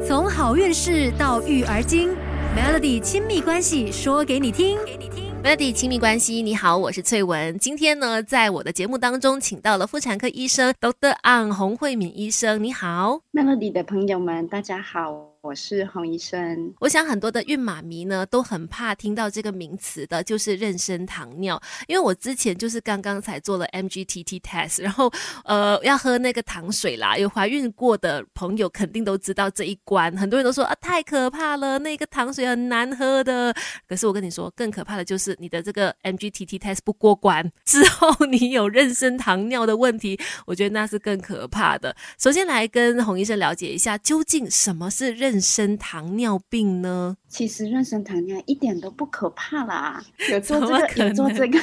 从好运事到育儿经，Melody 亲密关系说给你听。给你听。Melody 亲密关系，你好，我是翠文。今天呢，在我的节目当中，请到了妇产科医生 Dr. Ang 洪慧敏医生，你好，Melody 的朋友们，大家好。我是洪医生，我想很多的孕妈咪呢都很怕听到这个名词的，就是妊娠糖尿。因为我之前就是刚刚才做了 MGTT test，然后呃要喝那个糖水啦。有怀孕过的朋友肯定都知道这一关，很多人都说啊太可怕了，那个糖水很难喝的。可是我跟你说，更可怕的就是你的这个 MGTT test 不过关之后，你有妊娠糖尿的问题，我觉得那是更可怕的。首先来跟洪医生了解一下，究竟什么是妊妊娠糖尿病呢？其实妊娠糖尿一点都不可怕啦，有做这个，有做这个，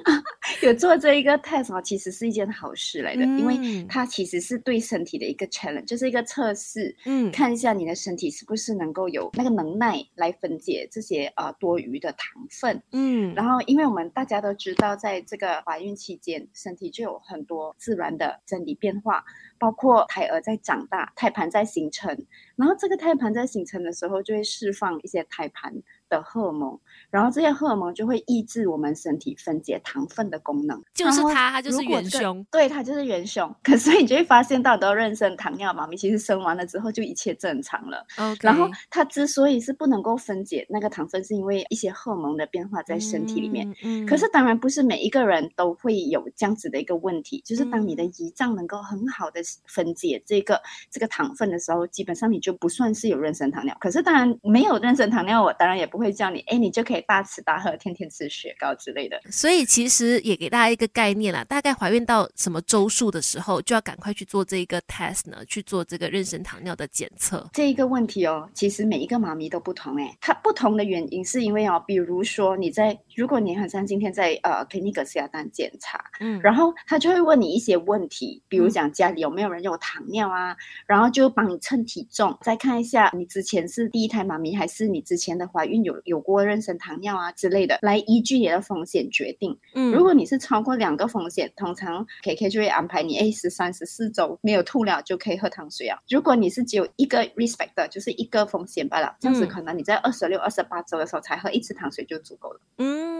有做这一个 test 其实是一件好事来的，因为它其实是对身体的一个 challenge，就是一个测试，嗯，看一下你的身体是不是能够有那个能耐来分解这些呃多余的糖分，嗯，然后因为我们大家都知道，在这个怀孕期间，身体就有很多自然的生理变化。包括胎儿在长大，胎盘在形成，然后这个胎盘在形成的时候，就会释放一些胎盘。的荷尔蒙，然后这些荷尔蒙就会抑制我们身体分解糖分的功能，就是它，它就是元凶，对，它就是元凶。可是你就会发现，到都妊娠糖尿妈咪，其实生完了之后就一切正常了。然后它之所以是不能够分解那个糖分，是因为一些荷尔蒙的变化在身体里面。嗯，可是当然不是每一个人都会有这样子的一个问题，就是当你的胰脏能够很好的分解这个这个糖分的时候，基本上你就不算是有妊娠糖尿。可是当然没有妊娠糖尿，我当然也不会。会叫你哎，你就可以大吃大喝，天天吃雪糕之类的。所以其实也给大家一个概念啦，大概怀孕到什么周数的时候，就要赶快去做这一个 test 呢？去做这个妊娠糖尿的检测。这一个问题哦，其实每一个妈咪都不同哎，它不同的原因是因为哦，比如说你在，如果你很像今天在呃 clinic 下单检查，嗯，然后他就会问你一些问题，比如讲家里有没有人有糖尿啊，然后就帮你称体重，再看一下你之前是第一胎妈咪还是你之前的怀孕有。有过妊娠糖尿啊之类的，来依据你的风险决定。嗯，如果你是超过两个风险，通常 K K 就会安排你 A 十三十四周没有吐了就可以喝糖水啊。如果你是只有一个 respect 的，就是一个风险罢了，这样子可能你在二十六、二十八周的时候才喝一次糖水就足够了。嗯，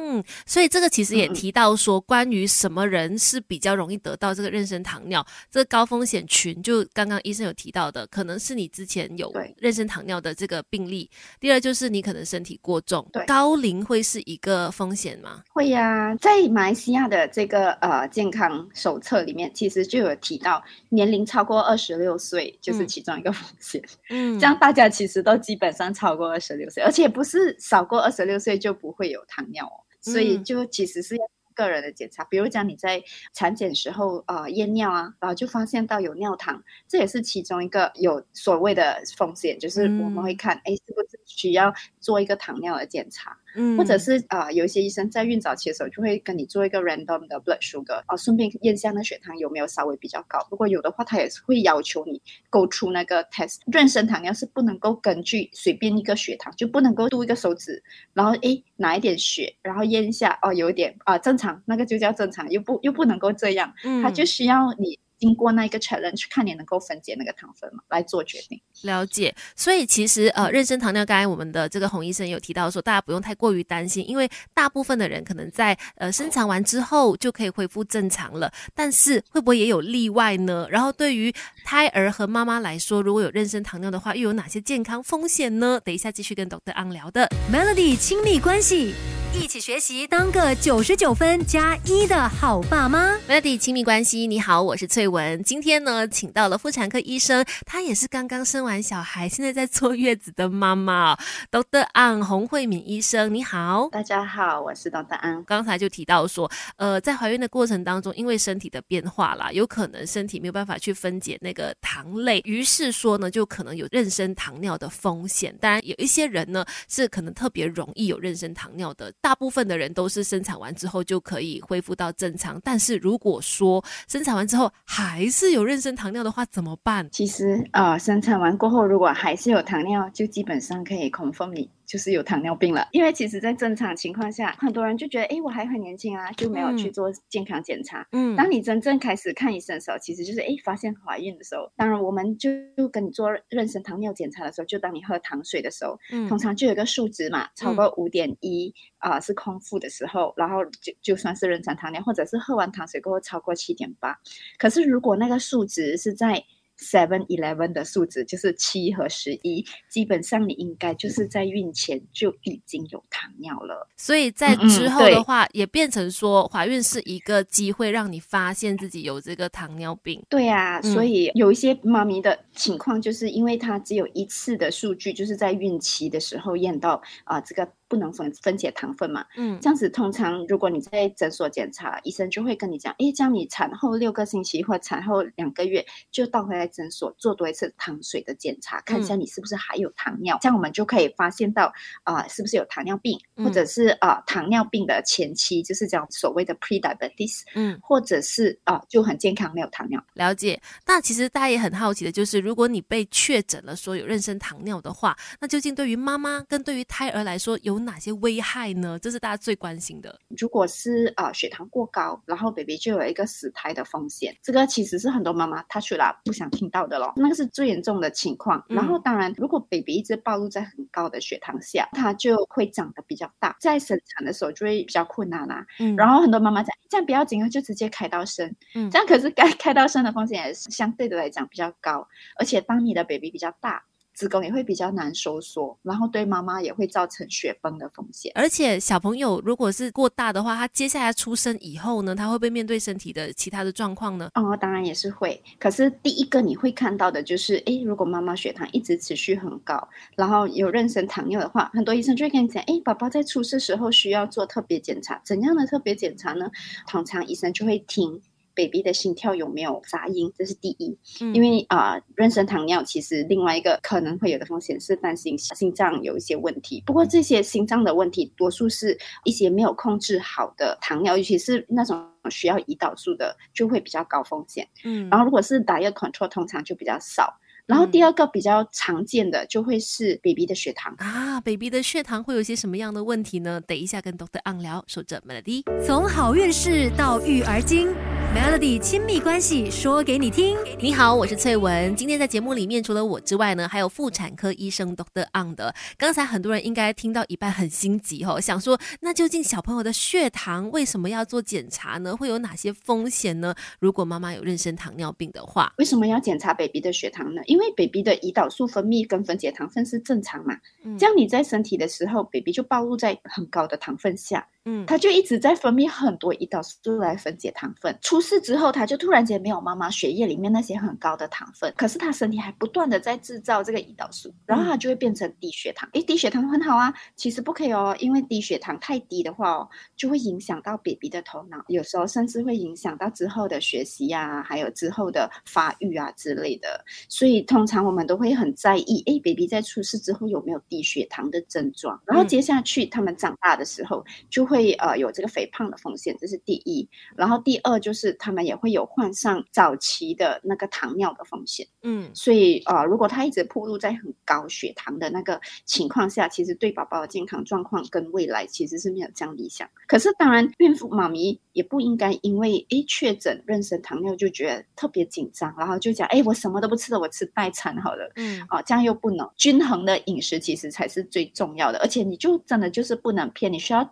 所以这个其实也提到说，关于什么人是比较容易得到这个妊娠糖尿，这个高风险群，就刚刚医生有提到的，可能是你之前有妊娠糖尿的这个病例。第二就是你可能身体过。重，对高龄会是一个风险吗？会呀，在马来西亚的这个呃健康手册里面，其实就有提到年龄超过二十六岁就是其中一个风险。嗯，这样大家其实都基本上超过二十六岁，而且不是少过二十六岁就不会有糖尿哦，所以就其实是要。个人的检查，比如讲你在产检时候呃验尿啊，然后就发现到有尿糖，这也是其中一个有所谓的风险，就是我们会看哎是不是需要做一个糖尿的检查。嗯，或者是啊，有一些医生在孕早期的时候就会跟你做一个 random 的 blood sugar 啊，顺便验一下那血糖有没有稍微比较高。如果有的话，他也是会要求你勾出那个 test。妊娠糖尿是不能够根据随便一个血糖，就不能够度一个手指，然后诶拿一点血，然后验一下哦，有一点啊正常，那个就叫正常，又不又不能够这样，他就需要你。经过那一个 challenge，看你能够分解那个糖分嘛，来做决定。了解，所以其实呃，妊娠糖尿，刚才我们的这个洪医生有提到说，大家不用太过于担心，因为大部分的人可能在呃生产完之后就可以恢复正常了。但是会不会也有例外呢？然后对于胎儿和妈妈来说，如果有妊娠糖尿的话，又有哪些健康风险呢？等一下继续跟 Doctor Ang 聊的 Melody 亲密关系。一起学习，当个九十九分加一的好爸妈。Melody 亲密关系，你好，我是翠文。今天呢，请到了妇产科医生，她也是刚刚生完小孩，现在在坐月子的妈妈，Dr. Ang 洪慧敏医生，你好，大家好，我是 Dr. Ang。刚才就提到说，呃，在怀孕的过程当中，因为身体的变化啦，有可能身体没有办法去分解那个糖类，于是说呢，就可能有妊娠糖尿的风险。当然，有一些人呢，是可能特别容易有妊娠糖尿的。大部分的人都是生产完之后就可以恢复到正常，但是如果说生产完之后还是有妊娠糖尿的话，怎么办？其实啊，生产完过后如果还是有糖尿，就基本上可以空腹米。就是有糖尿病了。因为其实，在正常情况下，很多人就觉得，哎，我还很年轻啊，就没有去做健康检查。嗯，当你真正开始看医生的时候，其实就是哎，发现怀孕的时候。当然，我们就跟你做妊娠糖尿检查的时候，就当你喝糖水的时候，嗯，通常就有个数值嘛，超过五点一啊是空腹的时候，然后就就算是妊娠糖尿，或者是喝完糖水过后超过七点八。可是如果那个数值是在 Seven Eleven 的数值就是七和十一，基本上你应该就是在孕前就已经有糖尿了。所以在之后的话，也变成说怀孕是一个机会，让你发现自己有这个糖尿病。对啊，所以有一些妈咪的情况，就是因为她只有一次的数据，就是在孕期的时候验到啊这个。不能分分解糖分嘛？嗯，这样子通常如果你在诊所检查，医生就会跟你讲，哎，这样你产后六个星期或产后两个月就倒回来诊所做多一次糖水的检查，看一下你是不是还有糖尿，这样我们就可以发现到啊，是不是有糖尿病，或者是啊糖尿病的前期，就是讲所谓的 pre-diabetes，嗯，或者是啊就很健康没有糖尿。了解。那其实大家也很好奇的就是，如果你被确诊了说有妊娠糖尿的话，那究竟对于妈妈跟对于胎儿来说有哪些危害呢？这是大家最关心的。如果是呃血糖过高，然后 baby 就有一个死胎的风险。这个其实是很多妈妈她去了不想听到的咯。那个是最严重的情况。然后当然，如果 baby 一直暴露在很高的血糖下，它就会长得比较大，在生产的时候就会比较困难啦。嗯。然后很多妈妈讲这样不要紧啊，就直接开刀生。嗯。这样可是该开刀生的风险也是相对的来讲比较高，而且当你的 baby 比较大。子宫也会比较难收缩，然后对妈妈也会造成血崩的风险。而且小朋友如果是过大的话，他接下来出生以后呢，他会不会面对身体的其他的状况呢？哦，当然也是会。可是第一个你会看到的就是，哎，如果妈妈血糖一直持续很高，然后有妊娠糖尿的话，很多医生就会跟你讲，哎，宝宝在出生时候需要做特别检查。怎样的特别检查呢？通常医生就会听。Baby 的心跳有没有杂音？这是第一，因为啊，妊娠糖尿其实另外一个可能会有的风险是担心心脏有一些问题。不过这些心脏的问题，多数是一些没有控制好的糖尿，尤其是那种需要胰岛素的，就会比较高风险。嗯，然后如果是 diet control，通常就比较少。然后第二个比较常见的就会是 baby 的血糖啊，baby 的血糖会有些什么样的问题呢？等一下跟 Doctor Ang 聊，守着 Melody，从好运势到育儿经。Melody 亲密关系说给你听。你好，我是翠文。今天在节目里面，除了我之外呢，还有妇产科医生 Doctor Ang 的。刚才很多人应该听到一半很心急哦，想说那究竟小朋友的血糖为什么要做检查呢？会有哪些风险呢？如果妈妈有妊娠糖尿病的话，为什么要检查 baby 的血糖呢？因为 baby 的胰岛素分泌跟分解糖分是正常嘛，这样你在身体的时候，baby 就暴露在很高的糖分下。嗯，他就一直在分泌很多胰岛素来分解糖分。出事之后，他就突然间没有妈妈血液里面那些很高的糖分，可是他身体还不断的在制造这个胰岛素，然后他就会变成低血糖。诶，低血糖很好啊，其实不可以哦，因为低血糖太低的话哦，就会影响到 baby 的头脑，有时候甚至会影响到之后的学习呀，还有之后的发育啊之类的。所以通常我们都会很在意，诶 b a b y 在出世之后有没有低血糖的症状，然后接下去他们长大的时候就。会呃有这个肥胖的风险，这是第一。然后第二就是他们也会有患上早期的那个糖尿的风险。嗯，所以呃如果他一直暴露在很高血糖的那个情况下，其实对宝宝的健康状况跟未来其实是没有这样理想。可是当然，孕妇妈咪也不应该因为诶确诊妊娠糖尿就觉得特别紧张，然后就讲诶我什么都不吃的，我吃代餐好了。嗯，啊这样又不能均衡的饮食其实才是最重要的，而且你就真的就是不能偏，你需要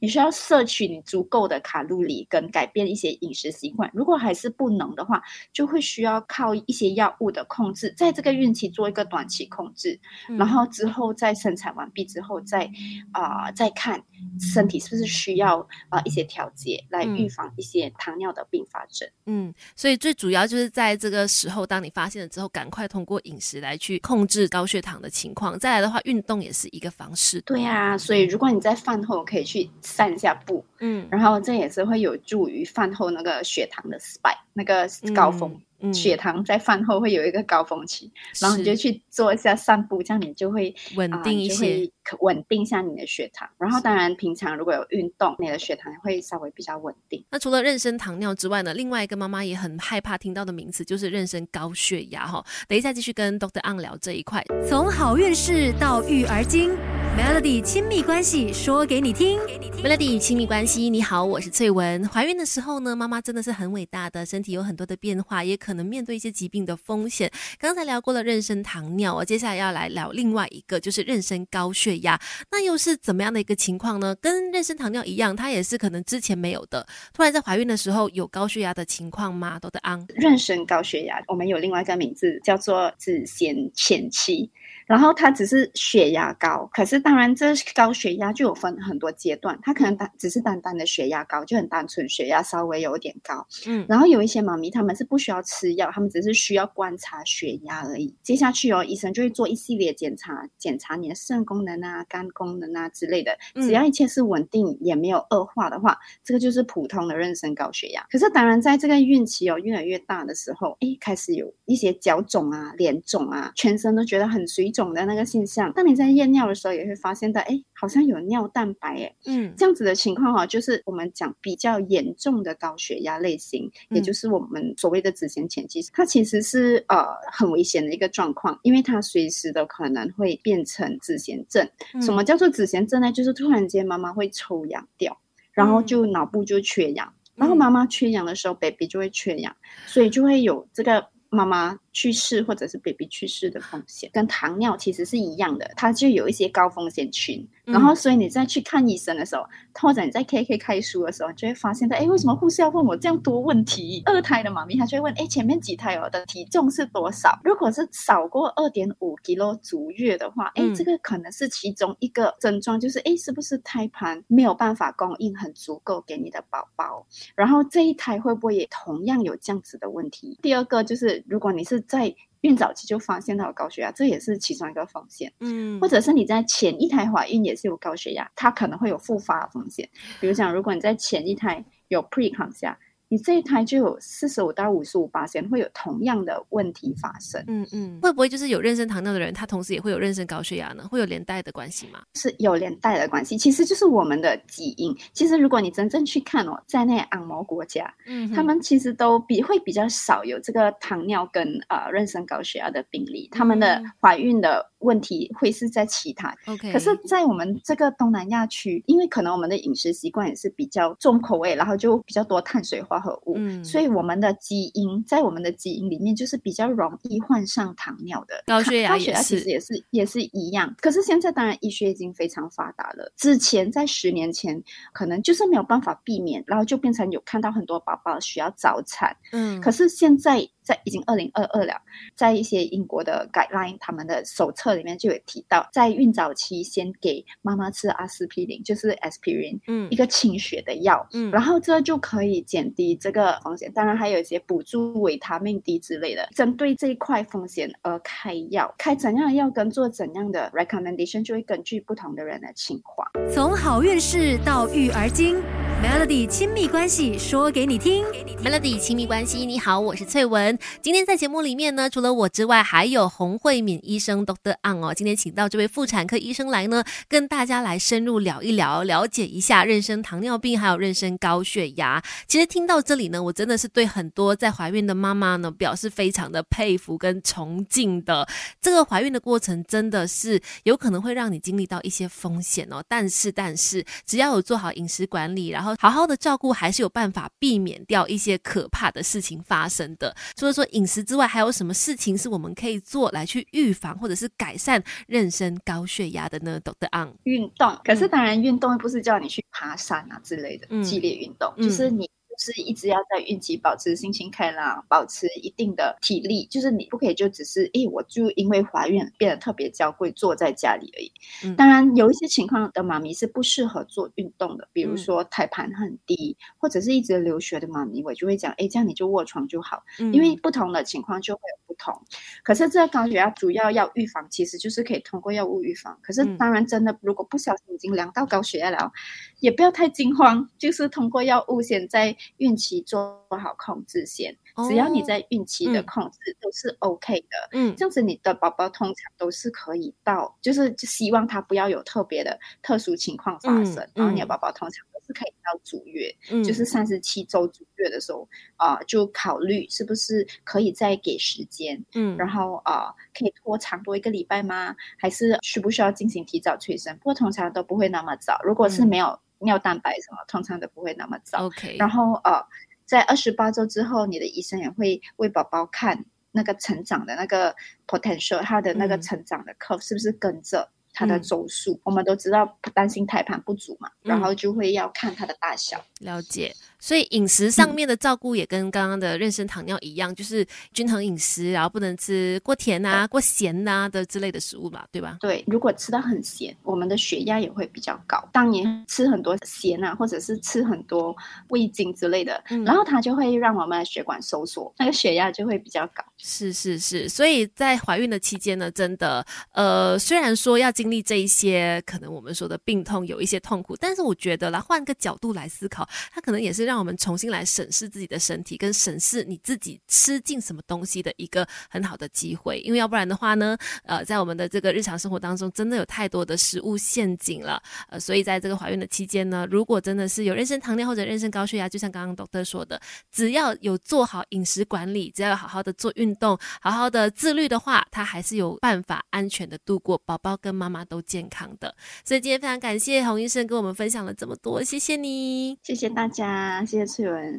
你。需要摄取你足够的卡路里，跟改变一些饮食习惯。如果还是不能的话，就会需要靠一些药物的控制，在这个孕期做一个短期控制，然后之后在生产完毕之后再啊再看身体是不是需要啊一些调节来预防一些糖尿的并发症。嗯，所以最主要就是在这个时候，当你发现了之后，赶快通过饮食来去控制高血糖的情况。再来的话，运动也是一个方式。对啊，所以如果你在饭后可以去。散一下步，嗯，然后这也是会有助于饭后那个血糖的 spike 那个高峰，血糖在饭后会有一个高峰期，然后你就去做一下散步，这样你就会稳定一些，稳定一下你的血糖。然后当然平常如果有运动，你的血糖会稍微比较稳定。那除了妊娠糖尿之外呢，另外一个妈妈也很害怕听到的名词就是妊娠高血压哈。等一下继续跟 Doctor Ang 聊这一块，从好运势到育儿经。Melody 亲密关系说给你听，Melody 亲密关系，你好，我是翠文。怀孕的时候呢，妈妈真的是很伟大的，身体有很多的变化，也可能面对一些疾病的风险。刚才聊过了妊娠糖尿，我接下来要来聊另外一个，就是妊娠高血压。那又是怎么样的一个情况呢？跟妊娠糖尿一样，它也是可能之前没有的，突然在怀孕的时候有高血压的情况吗？都的安，妊娠高血压，我们有另外一个名字叫做子痫前期。然后它只是血压高，可是当然这高血压就有分很多阶段，它可能单只是单单的血压高，就很单纯血压稍微有点高，嗯，然后有一些妈咪他们是不需要吃药，他们只是需要观察血压而已。接下去哦，医生就会做一系列检查，检查你的肾功能啊、肝功能啊之类的，只要一切是稳定也没有恶化的话，这个就是普通的妊娠高血压。可是当然在这个孕期哦越来越大的时候，哎，开始有一些脚肿啊、脸肿啊，全身都觉得很水。肿的那个现象，当你在验尿的时候，也会发现到，哎，好像有尿蛋白，哎，嗯，这样子的情况哈，就是我们讲比较严重的高血压类型，也就是我们所谓的子痫前期，它其实是呃很危险的一个状况，因为它随时都可能会变成子痫症。什么叫做子痫症呢？就是突然间妈妈会抽氧掉，然后就脑部就缺氧，然后妈妈缺氧的时候，baby 就会缺氧，所以就会有这个妈妈。去世或者是 baby 去世的风险，跟糖尿其实是一样的，它就有一些高风险群。然后，所以你再去看医生的时候，或者你在 K K 开书的时候，就会发现到，哎，为什么护士要问我这样多问题？二胎的妈咪，她就会问，哎，前面几胎我的体重是多少？如果是少过二点五 kg 足月的话，哎，这个可能是其中一个症状，就是哎，是不是胎盘没有办法供应很足够给你的宝宝？然后这一胎会不会也同样有这样子的问题？第二个就是，如果你是在孕早期就发现到有高血压，这也是其中一个风险。嗯，或者是你在前一胎怀孕也是有高血压，它可能会有复发的风险。比如讲，如果你在前一胎有 preeclampsia。你这一胎就有四十五到五十五八千会有同样的问题发生。嗯嗯，会不会就是有妊娠糖尿的人，他同时也会有妊娠高血压呢？会有连带的关系吗？是有连带的关系，其实就是我们的基因。其实如果你真正去看哦，在那按摩国家，嗯，他们其实都比会比较少有这个糖尿跟呃妊娠高血压的病例，他们的怀孕的问题会是在其他。OK，可是，在我们这个东南亚区，因为可能我们的饮食习惯也是比较重口味，然后就比较多碳水化。合物，所以我们的基因在我们的基因里面就是比较容易患上糖尿的高血压，高血压其实也是也是一样。可是现在当然医学已经非常发达了，之前在十年前可能就是没有办法避免，然后就变成有看到很多宝宝需要早产。嗯，可是现在。在已经二零二二了，在一些英国的 guideline 他们的手册里面就有提到，在孕早期先给妈妈吃阿司匹林，就是 aspirin，嗯，一个清血的药，嗯，然后这就可以减低这个风险。当然还有一些补助维他命 D 之类的，针对这一块风险而开药，开怎样的药跟做怎样的 recommendation 就会根据不同的人的情况。从好运事到育儿经，Melody 亲密关系说给你听，Melody 亲密关系，你好，我是翠文。今天在节目里面呢，除了我之外，还有洪慧敏医生 Doctor An 哦。今天请到这位妇产科医生来呢，跟大家来深入聊一聊，了解一下妊娠糖尿病还有妊娠高血压。其实听到这里呢，我真的是对很多在怀孕的妈妈呢，表示非常的佩服跟崇敬的。这个怀孕的过程真的是有可能会让你经历到一些风险哦，但是但是只要有做好饮食管理，然后好好的照顾，还是有办法避免掉一些可怕的事情发生的。除了说饮食之外，还有什么事情是我们可以做来去预防或者是改善妊娠高血压的呢？懂得 on 运动，可是当然运动不是叫你去爬山啊之类的激烈运动，就是你。是一直要在孕期保持心情开朗，保持一定的体力，就是你不可以就只是，诶，我就因为怀孕变得特别娇贵，坐在家里而已。当然，有一些情况的妈咪是不适合做运动的，比如说胎盘很低，或者是一直流血的妈咪，我就会讲，哎，这样你就卧床就好，因为不同的情况就会同。可是这个高血压主要要预防，其实就是可以通过药物预防。可是当然，真的如果不小心已经量到高血压了，也不要太惊慌，就是通过药物先在。孕期做好控制先，只要你在孕期的控制都是 OK 的，嗯，这样子你的宝宝通常都是可以到，就是希望他不要有特别的特殊情况发生，然后你的宝宝通常都是是可以到足月，就是三十七周足月的时候啊，就考虑是不是可以再给时间，嗯，然后啊，可以拖长多一个礼拜吗？还是需不需要进行提早催生？不过通常都不会那么早。如果是没有尿蛋白什么，通常都不会那么早。OK，然后呃，在二十八周之后，你的医生也会为宝宝看那个成长的那个 potential，他的那个成长的 curve 是不是跟着。它的周数，我们都知道担心胎盘不足嘛，然后就会要看它的大小。了解。所以饮食上面的照顾也跟刚刚的妊娠糖尿一样，就是均衡饮食，然后不能吃过甜啊、过咸呐的之类的食物嘛，对吧？对，如果吃的很咸，我们的血压也会比较高。当你吃很多咸啊，或者是吃很多味精之类的，然后它就会让我们的血管收缩，那个血压就会比较高。是是是，所以在怀孕的期间呢，真的，呃，虽然说要经历这一些可能我们说的病痛，有一些痛苦，但是我觉得来换个角度来思考，它可能也是让我们重新来审视自己的身体，跟审视你自己吃进什么东西的一个很好的机会。因为要不然的话呢，呃，在我们的这个日常生活当中，真的有太多的食物陷阱了。呃，所以在这个怀孕的期间呢，如果真的是有妊娠糖尿或者妊娠高血压，就像刚刚 doctor 说的，只要有做好饮食管理，只要有好好的做运动，好好的自律的话，他还是有办法安全的度过，宝宝跟妈妈都健康的。所以今天非常感谢洪医生跟我们分享了这么多，谢谢你，谢谢大家，谢谢翠文。